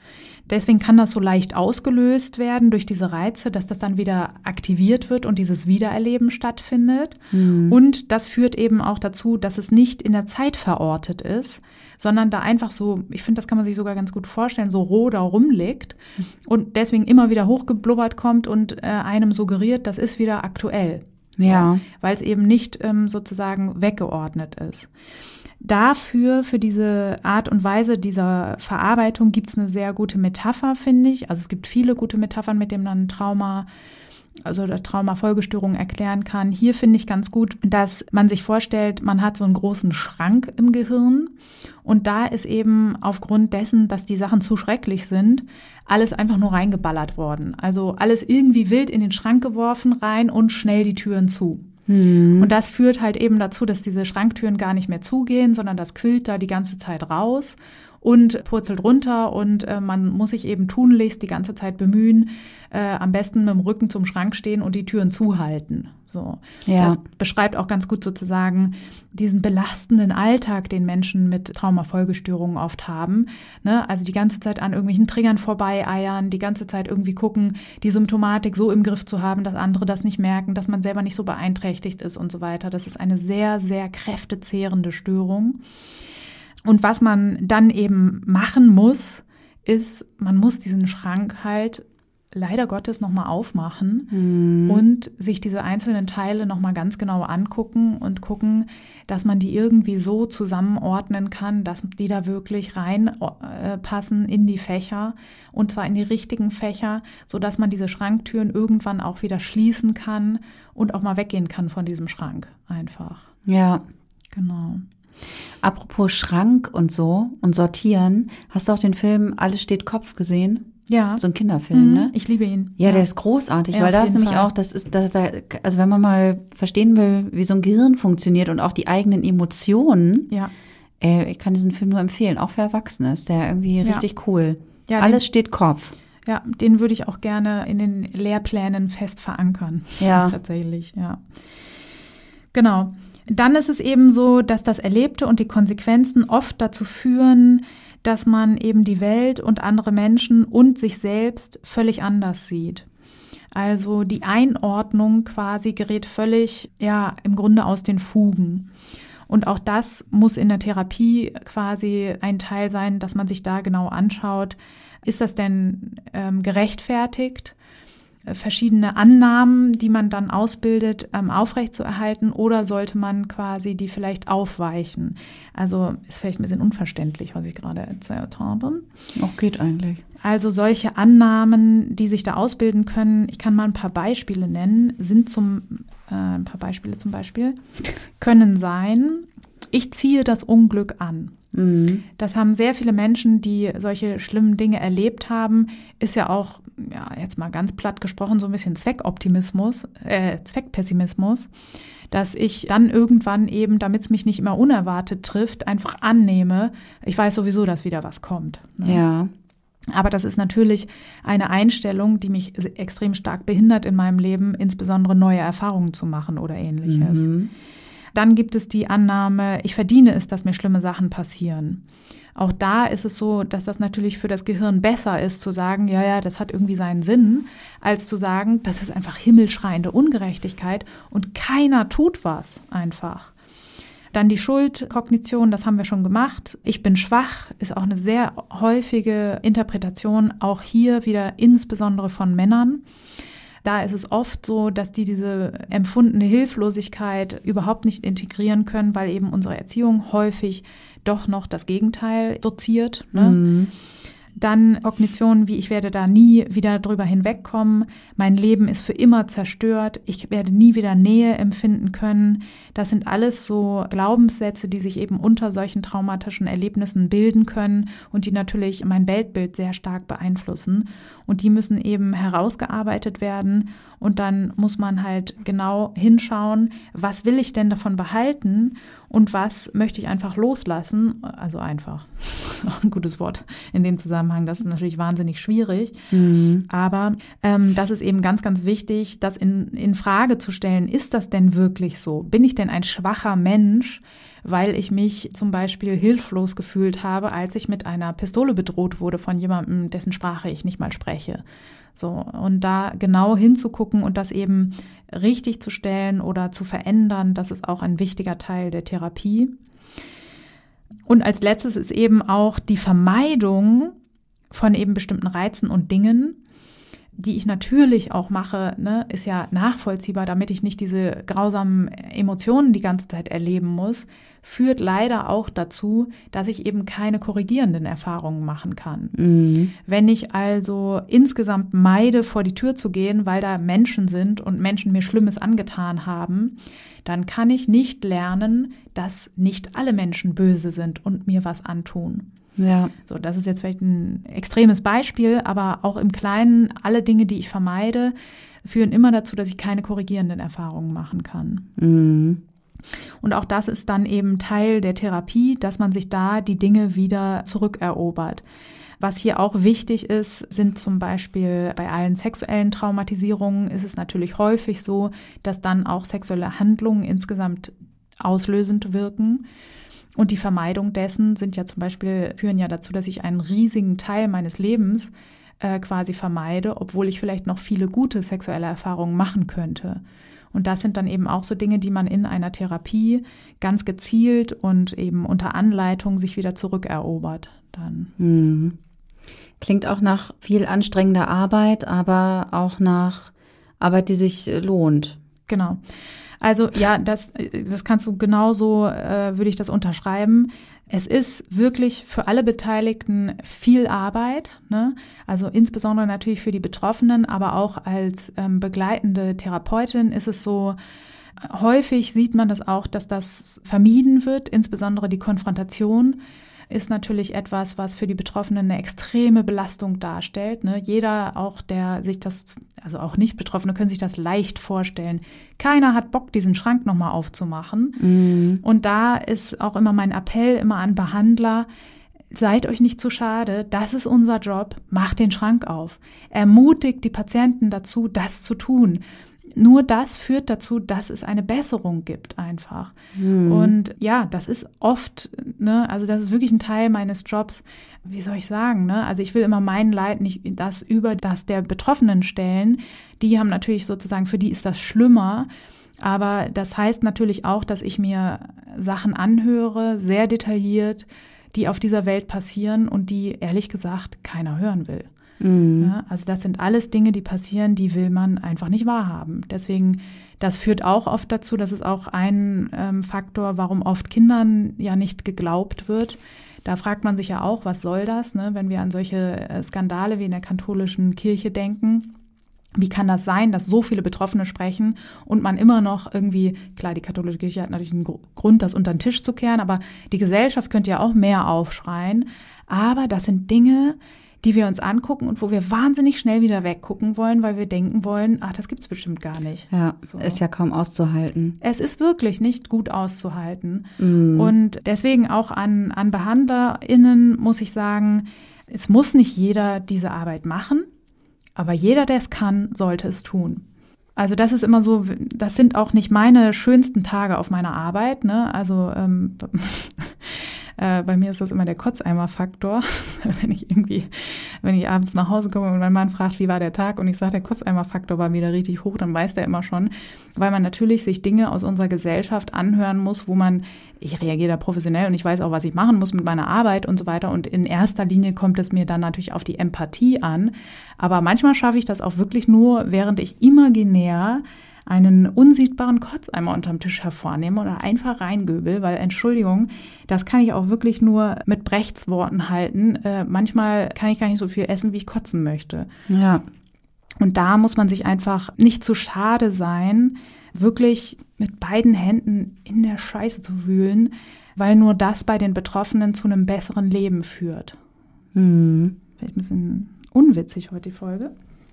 S3: Deswegen kann das so leicht ausgelöst werden durch diese Reize, dass das dann wieder aktiviert wird und dieses Wiedererleben stattfindet. Mhm. Und das führt eben auch dazu, dass es nicht in der Zeit verortet ist, sondern da einfach so, ich finde, das kann man sich sogar ganz gut vorstellen, so roh da rumliegt und deswegen immer wieder hochgeblubbert kommt und äh, einem suggeriert, das ist wieder aktuell.
S2: So, ja.
S3: Weil es eben nicht ähm, sozusagen weggeordnet ist. Dafür, für diese Art und Weise dieser Verarbeitung gibt es eine sehr gute Metapher, finde ich. Also es gibt viele gute Metaphern, mit denen man Trauma, also Traumafolgestörungen erklären kann. Hier finde ich ganz gut, dass man sich vorstellt, man hat so einen großen Schrank im Gehirn und da ist eben aufgrund dessen, dass die Sachen zu schrecklich sind, alles einfach nur reingeballert worden. Also alles irgendwie wild in den Schrank geworfen rein und schnell die Türen zu. Mhm. Und das führt halt eben dazu, dass diese Schranktüren gar nicht mehr zugehen, sondern das quillt da die ganze Zeit raus und purzelt runter und äh, man muss sich eben tunlichst die ganze Zeit bemühen, äh, am besten mit dem Rücken zum Schrank stehen und die Türen zuhalten. So. Ja. Das beschreibt auch ganz gut sozusagen diesen belastenden Alltag, den Menschen mit Traumafolgestörungen oft haben. Ne? Also die ganze Zeit an irgendwelchen Triggern vorbeieiern, die ganze Zeit irgendwie gucken, die Symptomatik so im Griff zu haben, dass andere das nicht merken, dass man selber nicht so beeinträchtigt ist und so weiter. Das ist eine sehr, sehr kräftezehrende Störung. Und was man dann eben machen muss, ist, man muss diesen Schrank halt leider Gottes nochmal aufmachen mhm. und sich diese einzelnen Teile nochmal ganz genau angucken und gucken, dass man die irgendwie so zusammenordnen kann, dass die da wirklich reinpassen äh, in die Fächer und zwar in die richtigen Fächer, so dass man diese Schranktüren irgendwann auch wieder schließen kann und auch mal weggehen kann von diesem Schrank einfach.
S2: Ja.
S3: Genau.
S2: Apropos Schrank und so und sortieren, hast du auch den Film Alles steht Kopf gesehen?
S3: Ja.
S2: So ein Kinderfilm, mhm, ne?
S3: Ich liebe ihn.
S2: Ja, ja. der ist großartig, ja, weil da ist nämlich Fall. auch, das ist, da, da, also wenn man mal verstehen will, wie so ein Gehirn funktioniert und auch die eigenen Emotionen,
S3: ja.
S2: Äh, ich kann diesen Film nur empfehlen, auch für Erwachsene ist der irgendwie richtig cool. Ja, Alles den, steht Kopf.
S3: Ja, den würde ich auch gerne in den Lehrplänen fest verankern.
S2: Ja. *laughs*
S3: Tatsächlich, ja. Genau. Dann ist es eben so, dass das Erlebte und die Konsequenzen oft dazu führen, dass man eben die Welt und andere Menschen und sich selbst völlig anders sieht. Also die Einordnung quasi gerät völlig, ja, im Grunde aus den Fugen. Und auch das muss in der Therapie quasi ein Teil sein, dass man sich da genau anschaut, ist das denn ähm, gerechtfertigt? Verschiedene Annahmen, die man dann ausbildet, ähm, aufrechtzuerhalten oder sollte man quasi die vielleicht aufweichen? Also ist vielleicht ein bisschen unverständlich, was ich gerade erzählt habe.
S2: Auch geht eigentlich.
S3: Also solche Annahmen, die sich da ausbilden können, ich kann mal ein paar Beispiele nennen, sind zum, äh, ein paar Beispiele zum Beispiel, können sein, ich ziehe das Unglück an. Mhm. Das haben sehr viele Menschen, die solche schlimmen Dinge erlebt haben, ist ja auch, ja, jetzt mal ganz platt gesprochen, so ein bisschen Zweckoptimismus, äh, Zweckpessimismus, dass ich dann irgendwann eben, damit es mich nicht immer unerwartet trifft, einfach annehme, ich weiß sowieso, dass wieder was kommt.
S2: Ne? Ja.
S3: Aber das ist natürlich eine Einstellung, die mich extrem stark behindert in meinem Leben, insbesondere neue Erfahrungen zu machen oder ähnliches. Mhm. Dann gibt es die Annahme, ich verdiene es, dass mir schlimme Sachen passieren. Auch da ist es so, dass das natürlich für das Gehirn besser ist, zu sagen, ja, ja, das hat irgendwie seinen Sinn, als zu sagen, das ist einfach himmelschreiende Ungerechtigkeit und keiner tut was einfach. Dann die Schuldkognition, das haben wir schon gemacht. Ich bin schwach, ist auch eine sehr häufige Interpretation, auch hier wieder insbesondere von Männern. Da ist es oft so, dass die diese empfundene Hilflosigkeit überhaupt nicht integrieren können, weil eben unsere Erziehung häufig doch noch das Gegenteil doziert. Ne? Mhm. Dann Kognition, wie ich werde da nie wieder drüber hinwegkommen. Mein Leben ist für immer zerstört. Ich werde nie wieder Nähe empfinden können. Das sind alles so Glaubenssätze, die sich eben unter solchen traumatischen Erlebnissen bilden können und die natürlich mein Weltbild sehr stark beeinflussen. Und die müssen eben herausgearbeitet werden. Und dann muss man halt genau hinschauen, was will ich denn davon behalten und was möchte ich einfach loslassen. Also einfach, das ist auch ein gutes Wort in dem Zusammenhang. Das ist natürlich wahnsinnig schwierig. Mhm. Aber ähm, das ist eben ganz, ganz wichtig, das in, in Frage zu stellen. Ist das denn wirklich so? Bin ich denn ein schwacher Mensch? Weil ich mich zum Beispiel hilflos gefühlt habe, als ich mit einer Pistole bedroht wurde von jemandem, dessen Sprache ich nicht mal spreche. So, und da genau hinzugucken und das eben richtig zu stellen oder zu verändern, das ist auch ein wichtiger Teil der Therapie. Und als letztes ist eben auch die Vermeidung von eben bestimmten Reizen und Dingen, die ich natürlich auch mache, ne, ist ja nachvollziehbar, damit ich nicht diese grausamen Emotionen die ganze Zeit erleben muss, führt leider auch dazu, dass ich eben keine korrigierenden Erfahrungen machen kann. Mhm. Wenn ich also insgesamt meide, vor die Tür zu gehen, weil da Menschen sind und Menschen mir Schlimmes angetan haben, dann kann ich nicht lernen, dass nicht alle Menschen böse sind und mir was antun. Ja. So, das ist jetzt vielleicht ein extremes Beispiel, aber auch im Kleinen, alle Dinge, die ich vermeide, führen immer dazu, dass ich keine korrigierenden Erfahrungen machen kann. Mhm. Und auch das ist dann eben Teil der Therapie, dass man sich da die Dinge wieder zurückerobert. Was hier auch wichtig ist, sind zum Beispiel bei allen sexuellen Traumatisierungen ist es natürlich häufig so, dass dann auch sexuelle Handlungen insgesamt auslösend wirken. Und die Vermeidung dessen sind ja zum Beispiel, führen ja dazu, dass ich einen riesigen Teil meines Lebens äh, quasi vermeide, obwohl ich vielleicht noch viele gute sexuelle Erfahrungen machen könnte. Und das sind dann eben auch so Dinge, die man in einer Therapie ganz gezielt und eben unter Anleitung sich wieder zurückerobert. Dann.
S2: Mhm. Klingt auch nach viel anstrengender Arbeit, aber auch nach Arbeit, die sich lohnt.
S3: Genau. Also ja, das, das kannst du genauso, äh, würde ich das unterschreiben. Es ist wirklich für alle Beteiligten viel Arbeit, ne? also insbesondere natürlich für die Betroffenen, aber auch als ähm, begleitende Therapeutin ist es so, häufig sieht man das auch, dass das vermieden wird, insbesondere die Konfrontation ist natürlich etwas, was für die Betroffenen eine extreme Belastung darstellt. Ne? Jeder, auch der sich das, also auch nicht Betroffene, können sich das leicht vorstellen. Keiner hat Bock, diesen Schrank nochmal aufzumachen. Mhm. Und da ist auch immer mein Appell immer an Behandler, Seid euch nicht zu schade, das ist unser Job, macht den Schrank auf. Ermutigt die Patienten dazu, das zu tun nur das führt dazu, dass es eine Besserung gibt einfach. Mhm. Und ja, das ist oft, ne, also das ist wirklich ein Teil meines Jobs. Wie soll ich sagen, ne? Also ich will immer mein Leid nicht das über das der Betroffenen stellen. Die haben natürlich sozusagen, für die ist das schlimmer. Aber das heißt natürlich auch, dass ich mir Sachen anhöre, sehr detailliert, die auf dieser Welt passieren und die ehrlich gesagt keiner hören will. Mhm. Ja, also das sind alles Dinge, die passieren, die will man einfach nicht wahrhaben. Deswegen, das führt auch oft dazu, das ist auch ein ähm, Faktor, warum oft Kindern ja nicht geglaubt wird. Da fragt man sich ja auch, was soll das, ne, wenn wir an solche äh, Skandale wie in der katholischen Kirche denken. Wie kann das sein, dass so viele Betroffene sprechen und man immer noch irgendwie, klar, die katholische Kirche hat natürlich einen Grund, das unter den Tisch zu kehren, aber die Gesellschaft könnte ja auch mehr aufschreien. Aber das sind Dinge, die wir uns angucken und wo wir wahnsinnig schnell wieder weggucken wollen, weil wir denken wollen, ach, das gibt's bestimmt gar nicht.
S2: Ja, so. ist ja kaum auszuhalten.
S3: Es ist wirklich nicht gut auszuhalten. Mm. Und deswegen auch an, an BehandlerInnen muss ich sagen, Es muss nicht jeder diese Arbeit machen, aber jeder, der es kann, sollte es tun. Also das ist immer so, das sind auch nicht meine schönsten Tage auf meiner Arbeit. Ne? Also ähm, *laughs* äh, bei mir ist das immer der Kotzeimer-Faktor, *laughs* wenn ich irgendwie, wenn ich abends nach Hause komme und mein Mann fragt, wie war der Tag? Und ich sage, der Kotzeimer-Faktor war wieder richtig hoch, dann weiß der immer schon, weil man natürlich sich Dinge aus unserer Gesellschaft anhören muss, wo man, ich reagiere da professionell und ich weiß auch, was ich machen muss mit meiner Arbeit und so weiter. Und in erster Linie kommt es mir dann natürlich auf die Empathie an, aber manchmal schaffe ich das auch wirklich nur, während ich imaginär einen unsichtbaren Kotzeimer unterm Tisch hervornehme oder einfach reingöbel, weil Entschuldigung, das kann ich auch wirklich nur mit Brechtsworten halten. Äh, manchmal kann ich gar nicht so viel essen, wie ich kotzen möchte.
S2: Ja.
S3: Und da muss man sich einfach nicht zu schade sein, wirklich mit beiden Händen in der Scheiße zu wühlen, weil nur das bei den Betroffenen zu einem besseren Leben führt.
S2: Hm.
S3: Vielleicht ein bisschen unwitzig heute die Folge.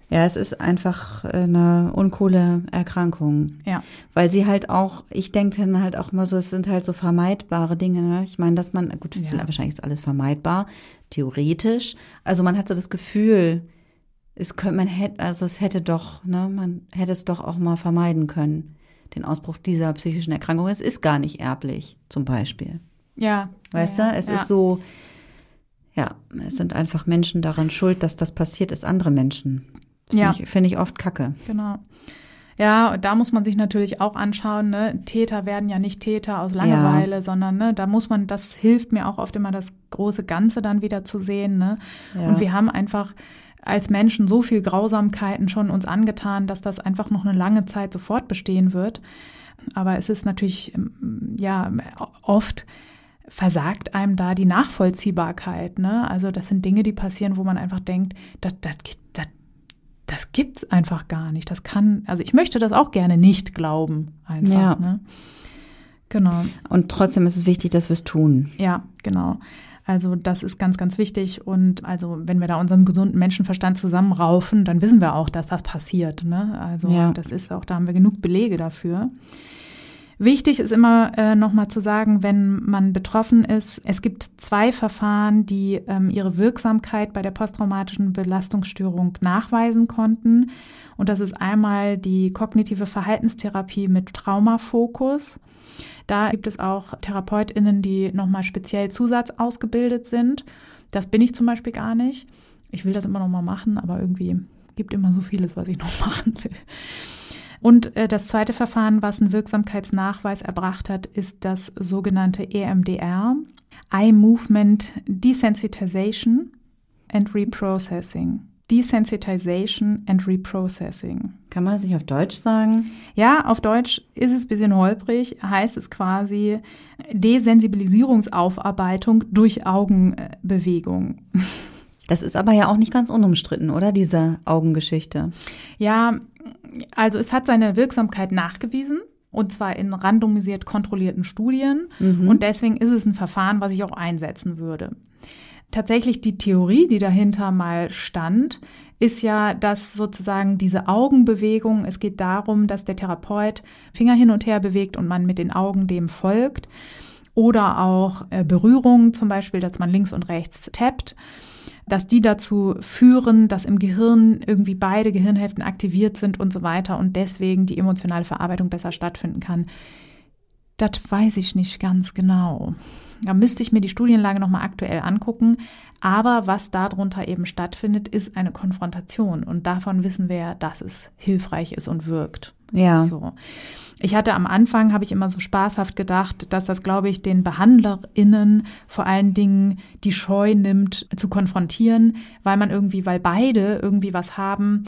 S2: Ja, es ist einfach eine uncoole Erkrankung.
S3: Ja.
S2: Weil sie halt auch, ich denke dann halt auch immer so, es sind halt so vermeidbare Dinge. Ne? Ich meine, dass man, gut,
S3: Ja.
S2: wahrscheinlich ist alles vermeidbar, theoretisch. Also man hat so das Gefühl, es könnte, man hätte, also es hätte doch, ne, man hätte es doch auch mal vermeiden können, den Ausbruch dieser psychischen Erkrankung. Es ist gar nicht erblich, zum Beispiel.
S3: Ja.
S2: Weißt
S3: ja,
S2: du, es
S3: ja.
S2: ist so, ja, es sind einfach Menschen daran schuld, dass das passiert ist, andere Menschen. Finde
S3: Ja.
S2: ich, finde ich oft kacke.
S3: Genau. Ja, und da muss man sich natürlich auch anschauen, ne? Täter werden ja nicht Täter aus Langeweile, sondern ne, da muss man, das hilft mir auch oft immer, das große Ganze dann wieder zu sehen. Ne?
S2: Ja.
S3: Und wir haben einfach als Menschen so viel Grausamkeiten schon uns angetan, dass das einfach noch eine lange Zeit so fortbestehen wird. Aber es ist natürlich, ähm, ja, oft versagt einem da die Nachvollziehbarkeit. Ne? Also das sind Dinge, die passieren, wo man einfach denkt, das, das, das, gibt's einfach gar nicht. Das kann, also ich möchte das auch gerne nicht glauben, einfach.
S2: Ja.
S3: Ne? Genau.
S2: Und trotzdem ist es wichtig, dass wir es tun.
S3: Ja, genau. Also das ist ganz, ganz wichtig. Und also wenn wir da unseren gesunden Menschenverstand zusammenraufen, dann wissen wir auch, dass das passiert. Ne? Also
S2: Ja.
S3: das ist auch, da haben wir genug Belege dafür. Wichtig ist immer äh, nochmal zu sagen, wenn man betroffen ist, es gibt zwei Verfahren, die ähm, ihre Wirksamkeit bei der posttraumatischen Belastungsstörung nachweisen konnten. Und das ist einmal die kognitive Verhaltenstherapie mit Traumafokus. Da gibt es auch TherapeutInnen, die nochmal speziell Zusatz ausgebildet sind. Das bin ich zum Beispiel gar nicht. Ich will das immer nochmal machen, aber irgendwie gibt immer so vieles, was ich noch *laughs* machen will. Und äh, das zweite Verfahren, was einen Wirksamkeitsnachweis erbracht hat, ist das sogenannte EMDR, Eye Movement Desensitization and Reprocessing. Desensitization and Reprocessing.
S2: Kann man das nicht auf Deutsch sagen?
S3: Ja, auf Deutsch ist es ein bisschen holprig, heißt es quasi Desensibilisierungsaufarbeitung durch Augenbewegung. *laughs*
S2: Das ist aber ja auch nicht ganz unumstritten, oder? Diese Augengeschichte.
S3: Ja, also es hat seine Wirksamkeit nachgewiesen. Und zwar in randomisiert kontrollierten Studien. Und deswegen ist es ein Verfahren, was ich auch einsetzen würde. Tatsächlich die Theorie, die dahinter mal stand, ist ja, dass sozusagen diese Augenbewegung, es geht darum, dass der Therapeut Finger hin und her bewegt und man mit den Augen dem folgt. Oder auch äh, Berührungen, zum Beispiel, dass man links und rechts tappt dass die dazu führen, dass im Gehirn irgendwie beide Gehirnhälften aktiviert sind und so weiter und deswegen die emotionale Verarbeitung besser stattfinden kann. Das weiß ich nicht ganz genau. Da müsste ich mir die Studienlage nochmal aktuell angucken. Aber was darunter eben stattfindet, ist eine Konfrontation. Und davon wissen wir ja, dass es hilfreich ist und wirkt.
S2: Ja.
S3: So. Ich hatte am Anfang, habe ich immer so spaßhaft gedacht, dass das, glaube ich, den BehandlerInnen vor allen Dingen die Scheu nimmt, zu konfrontieren, weil man irgendwie, weil beide irgendwie was haben,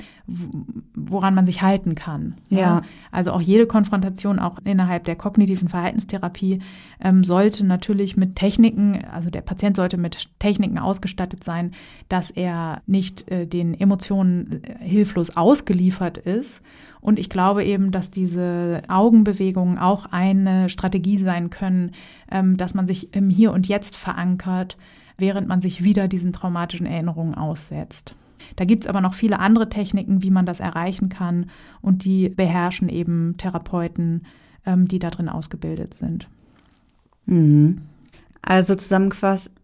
S3: woran man sich halten kann.
S2: Ja.
S3: Also auch jede Konfrontation, auch innerhalb der kognitiven Verhaltenstherapie, ähm, sollte natürlich mit Techniken, also der Patient sollte mit Techniken ausgestattet sein, dass er nicht äh, den Emotionen äh, hilflos ausgeliefert ist. Und ich glaube eben, dass diese Augenbewegungen auch eine Strategie sein können, ähm, dass man sich im Hier und Jetzt verankert, während man sich wieder diesen traumatischen Erinnerungen aussetzt. Da gibt's aber noch viele andere Techniken, wie man das erreichen kann. Und die beherrschen eben Therapeuten, ähm, die da drin ausgebildet sind.
S2: Mhm. Also zusammengefasst, *laughs*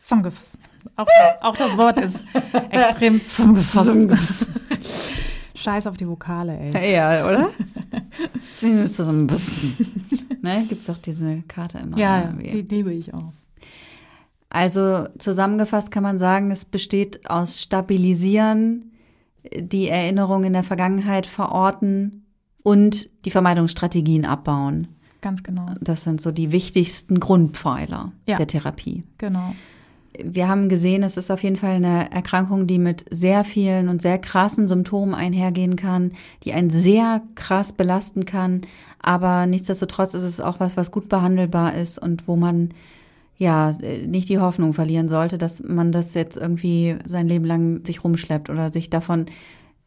S3: Zusammengefasst. Auch, auch das Wort ist *laughs* extrem zusammengefasst. *laughs* Scheiß auf die Vokale, ey.
S2: Ja, oder? *laughs* Sie müsste so ein bisschen. Ne, gibt's doch diese Karte immer.
S3: Ja, die liebe ich auch.
S2: Also zusammengefasst kann man sagen, es besteht aus Stabilisieren, die Erinnerung in der Vergangenheit verorten und die Vermeidungsstrategien abbauen.
S3: Ganz genau.
S2: Das sind so die wichtigsten Grundpfeiler
S3: Ja.
S2: der Therapie.
S3: Genau.
S2: Wir haben gesehen, es ist auf jeden Fall eine Erkrankung, die mit sehr vielen und sehr krassen Symptomen einhergehen kann, die einen sehr krass belasten kann. Aber nichtsdestotrotz ist es auch was, was gut behandelbar ist und wo man ja nicht die Hoffnung verlieren sollte, dass man das jetzt irgendwie sein Leben lang sich rumschleppt oder sich davon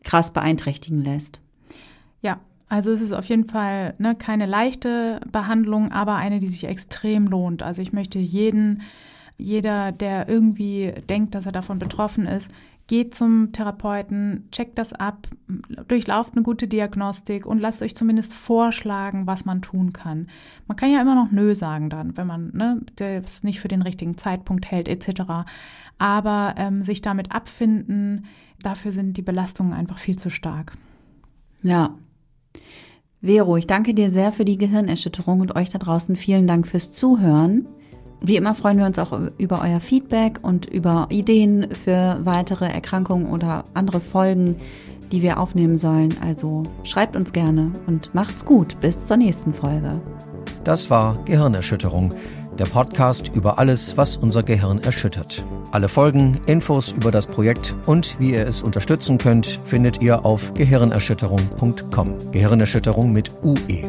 S2: krass beeinträchtigen lässt.
S3: Ja, also es ist auf jeden Fall ne, keine leichte Behandlung, aber eine, die sich extrem lohnt. Also ich möchte jeden, jeder, der irgendwie denkt, dass er davon betroffen ist, geht zum Therapeuten, checkt das ab, durchlauft eine gute Diagnostik und lasst euch zumindest vorschlagen, was man tun kann. Man kann ja immer noch Nö sagen dann, wenn man ne, das nicht für den richtigen Zeitpunkt hält etc. Aber ähm, sich damit abfinden, dafür sind die Belastungen einfach viel zu stark.
S2: Ja. Vero, ich danke dir sehr für die Gehirnerschütterung und euch da draußen vielen Dank fürs Zuhören. Wie immer freuen wir uns auch über euer Feedback und über Ideen für weitere Erkrankungen oder andere Folgen, die wir aufnehmen sollen. Also schreibt uns gerne und macht's gut. Bis zur nächsten Folge.
S1: Das war Gehirnerschütterung, der Podcast über alles, was unser Gehirn erschüttert. Alle Folgen, Infos über das Projekt und wie ihr es unterstützen könnt, findet ihr auf gehirnerschütterung.com. Gehirnerschütterung mit UE.